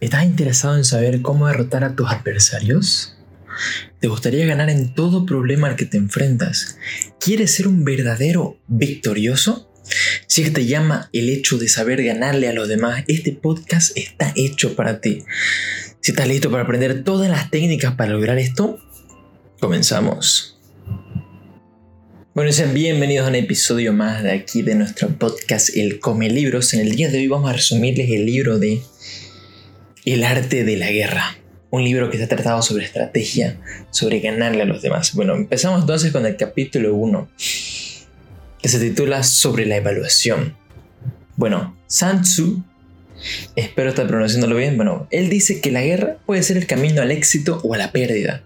¿Estás interesado en saber cómo derrotar a tus adversarios? ¿Te gustaría ganar en todo problema al que te enfrentas? ¿Quieres ser un verdadero victorioso? Si es que te llama el hecho de saber ganarle a los demás, este podcast está hecho para ti. Si estás listo para aprender todas las técnicas para lograr esto, comenzamos. Bueno, sean bienvenidos a un episodio más de aquí de nuestro podcast El Come Libros. En el día de hoy vamos a resumirles el libro de el arte de la guerra. Un libro que está tratado sobre estrategia, sobre ganarle a los demás. Bueno, empezamos entonces con el capítulo 1, que se titula Sobre la evaluación. Bueno, Sun Tzu, espero estar pronunciándolo bien, bueno, él dice que la guerra puede ser el camino al éxito o a la pérdida.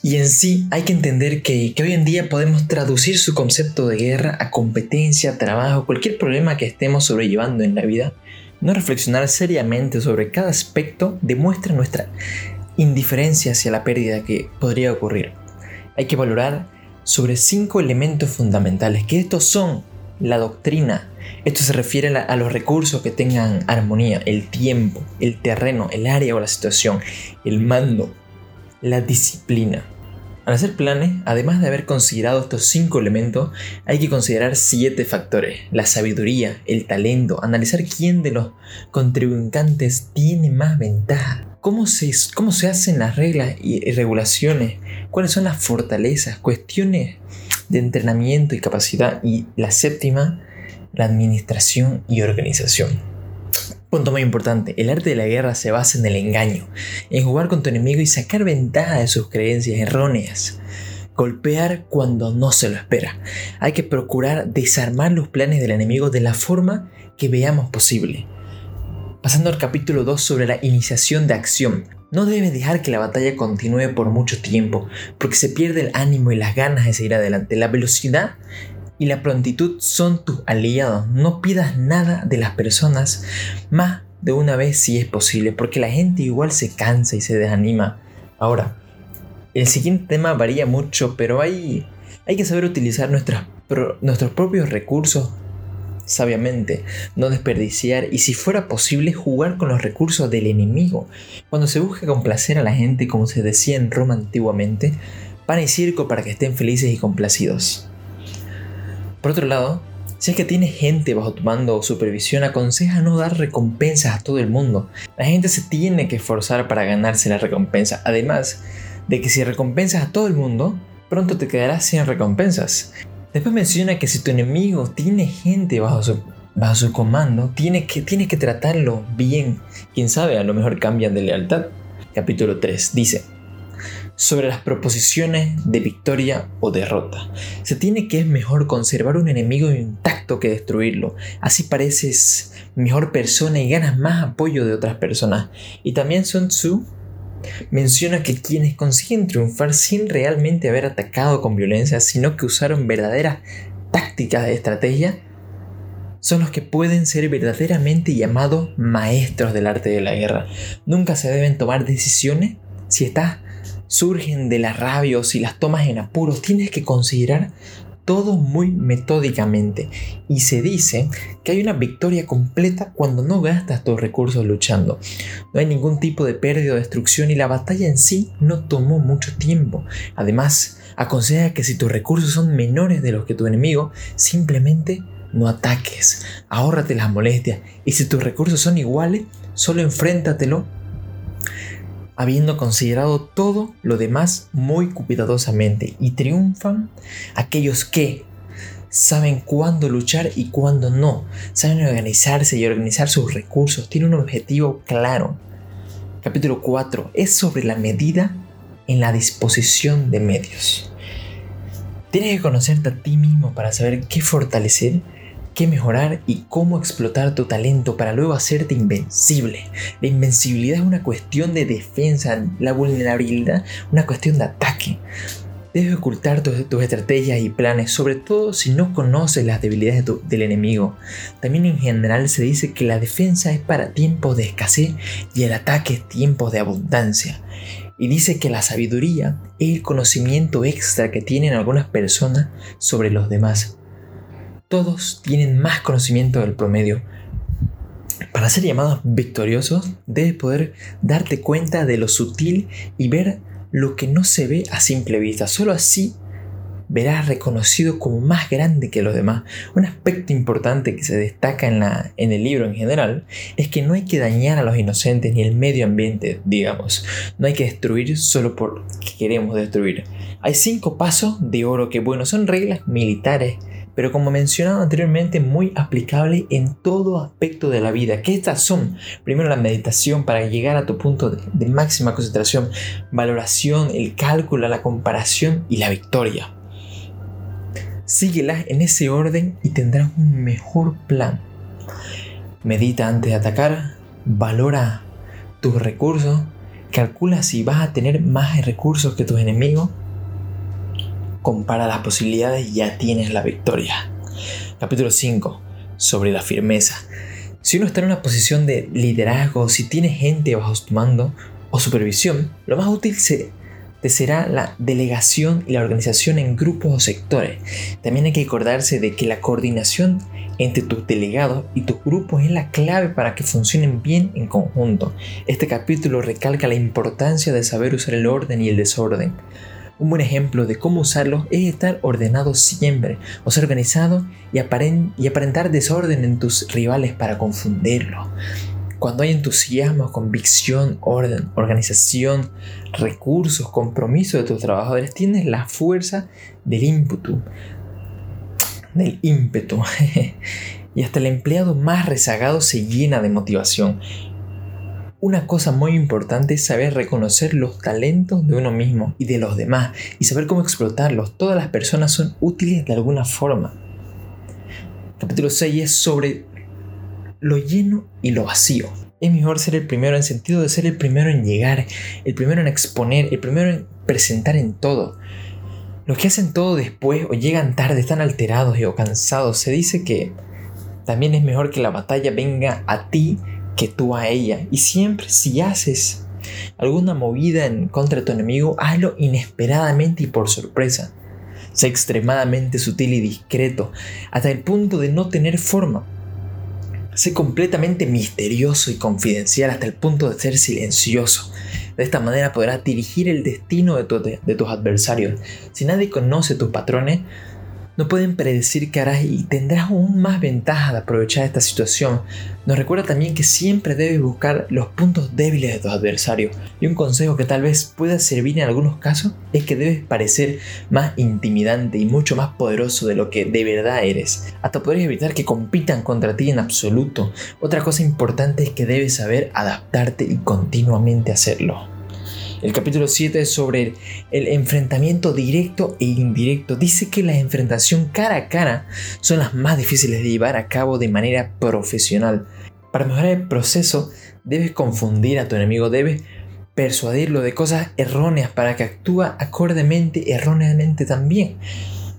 Y en sí hay que entender que, que, hoy en día podemos traducir su concepto de guerra a competencia, trabajo, cualquier problema que estemos sobrellevando en la vida no reflexionar seriamente sobre cada aspecto demuestra nuestra indiferencia hacia la pérdida que podría ocurrir. Hay que valorar sobre cinco elementos fundamentales, que estos son la doctrina. Esto se refiere a los recursos que tengan armonía, el tiempo, el terreno, el área o la situación, el mando, la disciplina. Al hacer planes, además de haber considerado estos cinco elementos, hay que considerar siete factores. La sabiduría, el talento, analizar quién de los contribuyentes tiene más ventaja. ¿Cómo se, cómo se hacen las reglas y regulaciones? ¿Cuáles son las fortalezas? Cuestiones de entrenamiento y capacidad. Y la séptima, la administración y organización. Punto muy importante, el arte de la guerra se basa en el engaño, en jugar con tu enemigo y sacar ventaja de sus creencias erróneas. Golpear cuando no se lo espera. Hay que procurar desarmar los planes del enemigo de la forma que veamos posible. Pasando al capítulo 2 sobre la iniciación de acción. No debes dejar que la batalla continúe por mucho tiempo, porque se pierde el ánimo y las ganas de seguir adelante. La velocidad y la prontitud son tus aliados. No pidas nada de las personas más de una vez si es posible, porque la gente igual se cansa y se desanima. Ahora, el siguiente tema varía mucho, pero hay, hay que saber utilizar nuestros propios recursos sabiamente, no desperdiciar y si fuera posible jugar con los recursos del enemigo. Cuando se busca complacer a la gente, como se decía en Roma antiguamente, pan y circo para que estén felices y complacidos. Por otro lado, si es que tienes gente bajo tu mando o supervisión, aconseja no dar recompensas a todo el mundo. La gente se tiene que esforzar para ganarse la recompensa. Además de que si recompensas a todo el mundo, pronto te quedarás sin recompensas. Después menciona que si tu enemigo tiene gente bajo su, bajo su comando, tienes que, tienes que tratarlo bien. Quién sabe, a lo mejor cambian de lealtad. Capítulo 3 dice, sobre las proposiciones de victoria o derrota. Se tiene que es mejor conservar un enemigo intacto que destruirlo. Así pareces mejor persona y ganas más apoyo de otras personas. Y también Sun Tzu menciona que quienes consiguen triunfar sin realmente haber atacado con violencia, sino que usaron verdaderas tácticas de estrategia, son los que pueden ser verdaderamente llamados maestros del arte de la guerra. Nunca se deben tomar decisiones si estás surgen de la rabia o si las tomas en apuros, tienes que considerar todo muy metódicamente. Y se dice que hay una victoria completa cuando no gastas tus recursos luchando. No hay ningún tipo de pérdida o destrucción y la batalla en sí no tomó mucho tiempo. Además, aconseja que si tus recursos son menores de los que tu enemigo, simplemente no ataques. Ahórrate las molestias. Y si tus recursos son iguales, solo enfréntatelo habiendo considerado todo lo demás muy cuidadosamente y triunfan aquellos que saben cuándo luchar y cuándo no, saben organizarse y organizar sus recursos, tienen un objetivo claro. Capítulo 4 es sobre la medida en la disposición de medios. Tienes que conocerte a ti mismo para saber qué fortalecer qué mejorar y cómo explotar tu talento para luego hacerte invencible. La invencibilidad es una cuestión de defensa, la vulnerabilidad una cuestión de ataque. Debes ocultar tus, estrategias y planes, sobre todo si no conoces las debilidades del enemigo. También en general se dice que la defensa es para tiempos de escasez y el ataque es tiempos de abundancia. Y dice que la sabiduría es el conocimiento extra que tienen algunas personas sobre los demás todos tienen más conocimiento del promedio. Para ser llamados victoriosos, debes poder darte cuenta de lo sutil y ver lo que no se ve a simple vista. Solo así verás reconocido como más grande que los demás. Un aspecto importante que se destaca en, la, en el libro en general es que no hay que dañar a los inocentes ni el medio ambiente, digamos. No hay que destruir solo porque queremos destruir. Hay cinco pasos de oro que, bueno, son reglas militares pero como mencionado anteriormente, muy aplicable en todo aspecto de la vida. ¿Qué estas son? Primero la meditación para llegar a tu punto de, máxima concentración, valoración, el cálculo, la comparación y la victoria. Síguelas en ese orden y tendrás un mejor plan. Medita antes de atacar, valora tus recursos, calcula si vas a tener más recursos que tus enemigos compara las posibilidades y ya tienes la victoria. Capítulo 5. Sobre la firmeza. Si uno está en una posición de liderazgo, si tiene gente bajo su mando o supervisión, lo más útil te será la delegación y la organización en grupos o sectores. También hay que acordarse de que la coordinación entre tus delegados y tus grupos es la clave para que funcionen bien en conjunto. Este capítulo recalca la importancia de saber usar el orden y el desorden. Un buen ejemplo de cómo usarlo es estar ordenado siempre, o ser organizado y, y aparentar desorden en tus rivales para confundirlo. Cuando hay entusiasmo, convicción, orden, organización, recursos, compromiso de tus trabajadores, tienes la fuerza del ímpetu, del ímpetu. y hasta el empleado más rezagado se llena de motivación. Una cosa muy importante es saber reconocer los talentos de uno mismo y de los demás y saber cómo explotarlos. Todas las personas son útiles de alguna forma. Capítulo 6 es sobre lo lleno y lo vacío. Es mejor ser el primero en sentido de ser el primero en llegar, el primero en exponer, el primero en presentar en todo. Los que hacen todo después o llegan tarde están alterados y o cansados. Se dice que también es mejor que la batalla venga a ti que tú a ella. Y siempre si haces alguna movida en contra de tu enemigo, hazlo inesperadamente y por sorpresa. Sé extremadamente sutil y discreto, hasta el punto de no tener forma. Sé completamente misterioso y confidencial hasta el punto de ser silencioso. De esta manera podrás dirigir el destino de, de tus adversarios. Si nadie conoce tus patrones, no pueden predecir qué harás y tendrás aún más ventaja de aprovechar esta situación. Nos recuerda también que siempre debes buscar los puntos débiles de tus adversarios y un consejo que tal vez pueda servir en algunos casos es que debes parecer más intimidante y mucho más poderoso de lo que de verdad eres. Hasta podrías evitar que compitan contra ti en absoluto. Otra cosa importante es que debes saber adaptarte y continuamente hacerlo. El capítulo 7 es sobre el enfrentamiento directo e indirecto. Dice que la enfrentación cara a cara son las más difíciles de llevar a cabo de manera profesional. Para mejorar el proceso, debes confundir a tu enemigo, debes persuadirlo de cosas erróneas para que actúe acordemente erróneamente también.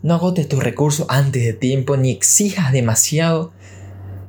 No agotes tus recursos antes de tiempo ni exijas demasiado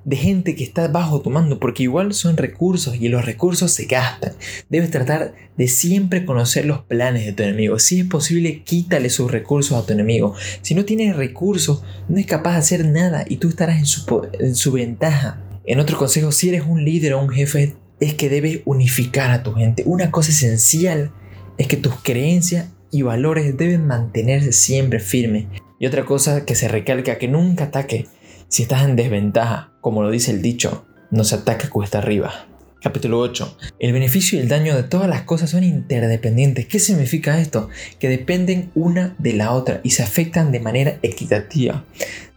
de gente que está bajo tu mando, porque igual son recursos y los recursos se gastan. Debes tratar de siempre conocer los planes de tu enemigo. Si es posible, quítale sus recursos a tu enemigo. Si no tiene recursos, no es capaz de hacer nada y tú estarás en su, en su ventaja. En otro consejo, si eres un líder o un jefe, es que debes unificar a tu gente. Una cosa esencial es que tus creencias y valores deben mantenerse siempre firmes. Y otra cosa que se recalca, que nunca ataque si estás en desventaja, como lo dice el dicho, no se ataca cuesta arriba. Capítulo 8. El beneficio y el daño de todas las cosas son interdependientes. ¿Qué significa esto? Que dependen una de la otra y se afectan de manera equitativa.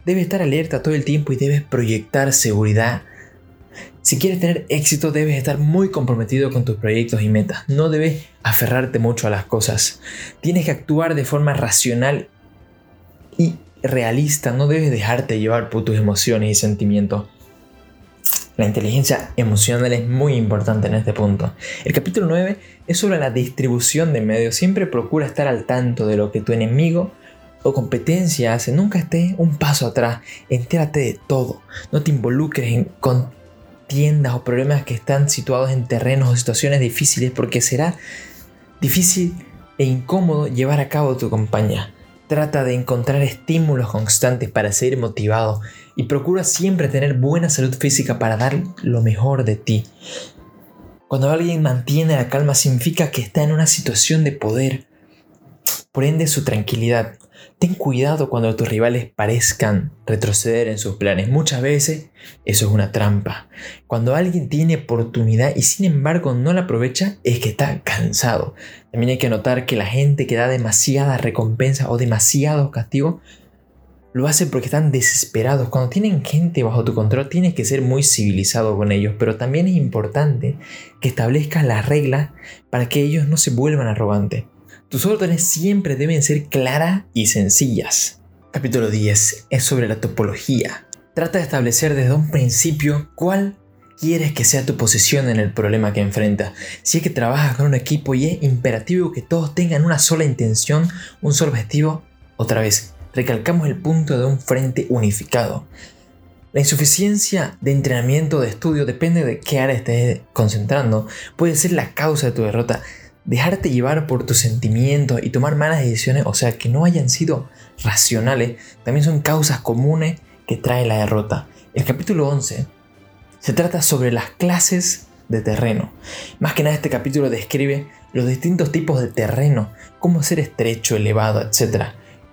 Debes estar alerta todo el tiempo y debes proyectar seguridad. Si quieres tener éxito debes estar muy comprometido con tus proyectos y metas. No debes aferrarte mucho a las cosas. Tienes que actuar de forma racional y realista, no debes dejarte llevar por tus emociones y sentimientos. La inteligencia emocional es muy importante en este punto. El capítulo 9 es sobre la distribución de medios. Siempre procura estar al tanto de lo que tu enemigo o competencia hace. Nunca estés un paso atrás. Entérate de todo. No te involucres en contiendas o problemas que están situados en terrenos o situaciones difíciles porque será difícil e incómodo llevar a cabo tu campaña. Trata de encontrar estímulos constantes para seguir motivado y procura siempre tener buena salud física para dar lo mejor de ti. Cuando alguien mantiene la calma significa que está en una situación de poder, por ende su tranquilidad. Ten cuidado cuando tus rivales parezcan retroceder en sus planes. Muchas veces eso es una trampa. Cuando alguien tiene oportunidad y sin embargo no la aprovecha, es que está cansado. También hay que notar que la gente que da demasiada recompensa o demasiado castigo lo hace porque están desesperados. Cuando tienen gente bajo tu control, tienes que ser muy civilizado con ellos, pero también es importante que establezcas las reglas para que ellos no se vuelvan arrogantes. Tus órdenes siempre deben ser claras y sencillas. Capítulo 10 es sobre la topología. Trata de establecer desde un principio cuál quieres que sea tu posición en el problema que enfrentas. Si es que trabajas con un equipo y es imperativo que todos tengan una sola intención, un solo objetivo, otra vez, recalcamos el punto de un frente unificado. La insuficiencia de entrenamiento de estudio depende de qué área estés concentrando. Puede ser la causa de tu derrota dejarte llevar por tus sentimientos y tomar malas decisiones, o sea, que no hayan sido racionales, también son causas comunes que trae la derrota. El capítulo 11 se trata sobre las clases de terreno. Más que nada este capítulo describe los distintos tipos de terreno, cómo ser estrecho, elevado, etc.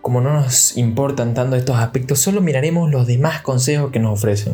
Como no nos importan tanto estos aspectos, solo miraremos los demás consejos que nos ofrecen.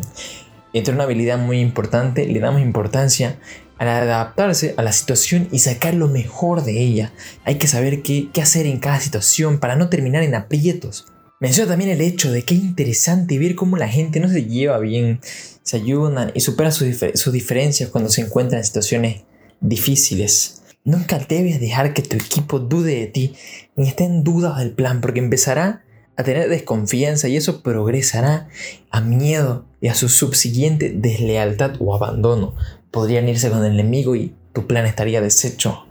Entre una habilidad muy importante, le damos importancia al adaptarse a la situación y sacar lo mejor de ella. Hay que saber qué, hacer en cada situación para no terminar en aprietos. Menciona también el hecho de que es interesante ver cómo la gente no se lleva bien, se ayudan y supera sus, diferencias cuando se encuentran en situaciones difíciles. Nunca debes dejar que tu equipo dude de ti ni esté en duda del plan porque empezará a tener desconfianza y eso progresará a miedo y a su subsiguiente deslealtad o abandono podrían irse con el enemigo y tu plan estaría deshecho.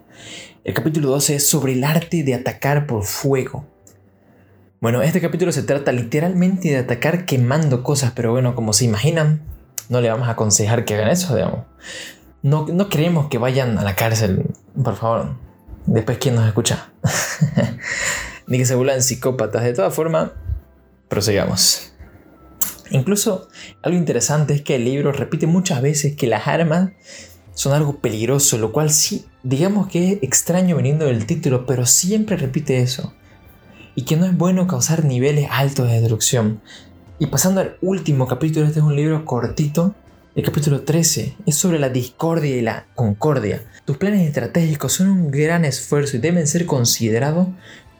El capítulo 12 es sobre el arte de atacar por fuego. Bueno, este capítulo se trata literalmente de atacar quemando cosas, pero bueno, como se imaginan, no le vamos a aconsejar que hagan eso, digamos. No, no queremos que vayan a la cárcel, por favor. Después, ¿quién nos escucha? Ni que se vuelvan psicópatas. De todas formas, prosigamos. Incluso algo interesante es que el libro repite muchas veces que las armas son algo peligroso, lo cual sí, digamos que es extraño viniendo del título, pero siempre repite eso. Y que no es bueno causar niveles altos de destrucción. Y pasando al último capítulo, este es un libro cortito, el capítulo 13 es sobre la discordia y la concordia. Tus planes estratégicos son un gran esfuerzo y deben ser considerados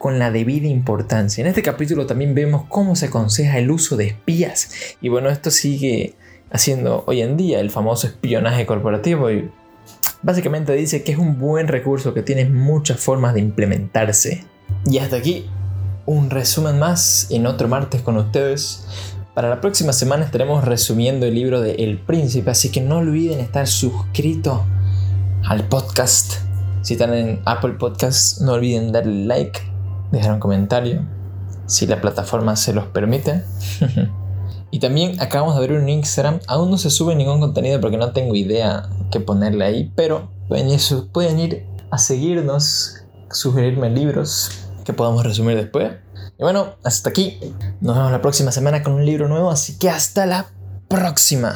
con la debida importancia. En este capítulo también vemos cómo se aconseja el uso de espías. Y bueno, esto sigue haciendo hoy en día el famoso espionaje corporativo y básicamente dice que es un buen recurso que tiene muchas formas de implementarse. Y hasta aquí un resumen más en otro martes con ustedes. Para la próxima semana estaremos resumiendo el libro de El Príncipe, así que no olviden estar suscritos al podcast. Si están en Apple Podcast, no olviden darle like dejar un comentario, si la plataforma se los permite. y también acabamos de abrir un Instagram, aún no se sube ningún contenido porque no tengo idea qué ponerle ahí, pero pueden ir, pueden ir a seguirnos, sugerirme libros que podamos resumir después. Y bueno, hasta aquí. Nos vemos la próxima semana con un libro nuevo, así que hasta la próxima.